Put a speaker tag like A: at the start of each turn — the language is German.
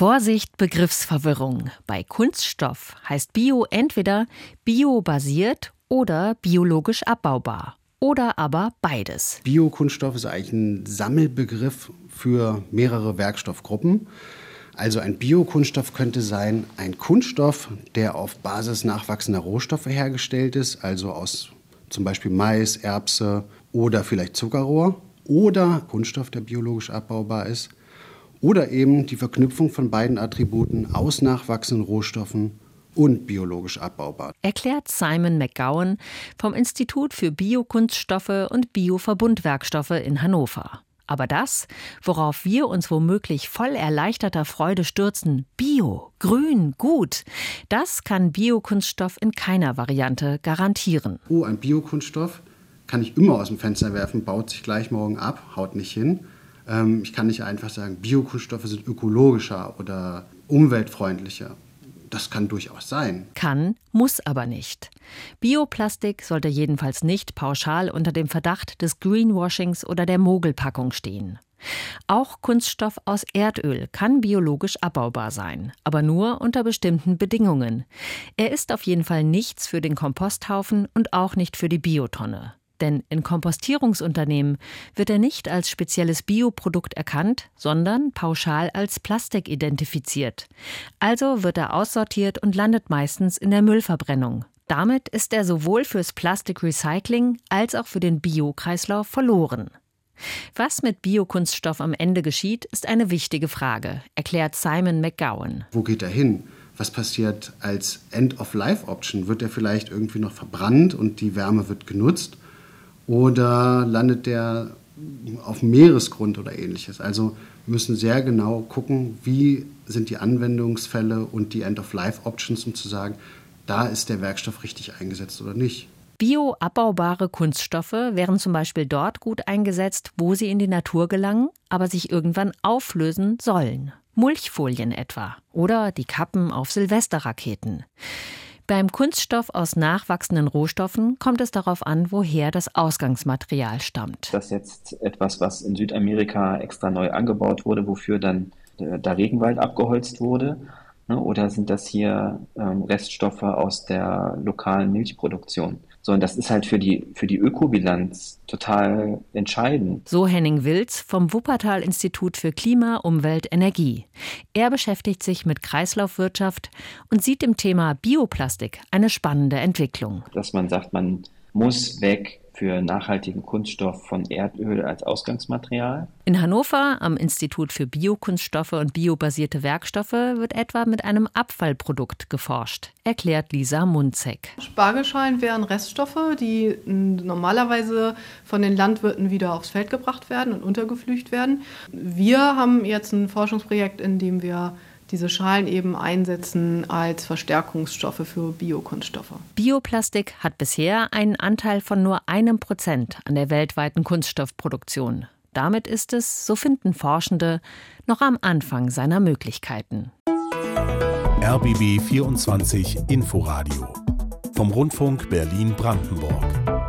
A: Vorsicht, Begriffsverwirrung. Bei Kunststoff heißt Bio entweder biobasiert oder biologisch abbaubar. Oder aber beides.
B: Biokunststoff ist eigentlich ein Sammelbegriff für mehrere Werkstoffgruppen. Also ein Biokunststoff könnte sein ein Kunststoff, der auf Basis nachwachsender Rohstoffe hergestellt ist, also aus zum Beispiel Mais, Erbse oder vielleicht Zuckerrohr. Oder Kunststoff, der biologisch abbaubar ist. Oder eben die Verknüpfung von beiden Attributen aus nachwachsenden Rohstoffen und biologisch abbaubar.
A: Erklärt Simon McGowan vom Institut für Biokunststoffe und Bioverbundwerkstoffe in Hannover. Aber das, worauf wir uns womöglich voll erleichterter Freude stürzen, Bio, grün, gut, das kann Biokunststoff in keiner Variante garantieren.
B: Oh, ein Biokunststoff kann ich immer aus dem Fenster werfen, baut sich gleich morgen ab, haut nicht hin. Ähm, ich kann nicht einfach sagen, Biokunststoffe sind ökologischer oder umweltfreundlicher. Das kann durchaus sein.
A: Kann, muss aber nicht. Bioplastik sollte jedenfalls nicht pauschal unter dem Verdacht des Greenwashings oder der Mogelpackung stehen. Auch Kunststoff aus Erdöl kann biologisch abbaubar sein, aber nur unter bestimmten Bedingungen. Er ist auf jeden Fall nichts für den Komposthaufen und auch nicht für die Biotonne. Denn in Kompostierungsunternehmen wird er nicht als spezielles Bioprodukt erkannt, sondern pauschal als Plastik identifiziert. Also wird er aussortiert und landet meistens in der Müllverbrennung. Damit ist er sowohl fürs Plastikrecycling als auch für den Biokreislauf verloren. Was mit Biokunststoff am Ende geschieht, ist eine wichtige Frage, erklärt Simon McGowan.
B: Wo geht er hin? Was passiert als End-of-Life-Option? Wird er vielleicht irgendwie noch verbrannt und die Wärme wird genutzt? Oder landet der auf dem Meeresgrund oder ähnliches. Also wir müssen sehr genau gucken, wie sind die Anwendungsfälle und die End-of-Life-Options, um zu sagen, da ist der Werkstoff richtig eingesetzt oder nicht.
A: Bioabbaubare Kunststoffe wären zum Beispiel dort gut eingesetzt, wo sie in die Natur gelangen, aber sich irgendwann auflösen sollen. Mulchfolien etwa oder die Kappen auf Silvesterraketen. Beim Kunststoff aus nachwachsenden Rohstoffen kommt es darauf an, woher das Ausgangsmaterial stammt.
C: Das ist jetzt etwas, was in Südamerika extra neu angebaut wurde, wofür dann der Regenwald abgeholzt wurde. Ne? Oder sind das hier ähm, Reststoffe aus der lokalen Milchproduktion? So, und das ist halt für die, für die Ökobilanz total entscheidend.
A: So Henning Wilz vom Wuppertal-Institut für Klima, Umwelt, Energie. Er beschäftigt sich mit Kreislaufwirtschaft und sieht im Thema Bioplastik eine spannende Entwicklung.
C: Dass man sagt, man muss weg für nachhaltigen Kunststoff von Erdöl als Ausgangsmaterial.
A: In Hannover am Institut für Biokunststoffe und biobasierte Werkstoffe wird etwa mit einem Abfallprodukt geforscht, erklärt Lisa Munzek.
D: Spargelschalen wären Reststoffe, die normalerweise von den Landwirten wieder aufs Feld gebracht werden und untergeflücht werden. Wir haben jetzt ein Forschungsprojekt, in dem wir diese Schalen eben einsetzen als Verstärkungsstoffe für Biokunststoffe.
A: Bioplastik hat bisher einen Anteil von nur einem Prozent an der weltweiten Kunststoffproduktion. Damit ist es, so finden Forschende, noch am Anfang seiner Möglichkeiten.
E: RBB 24 Inforadio vom Rundfunk Berlin-Brandenburg.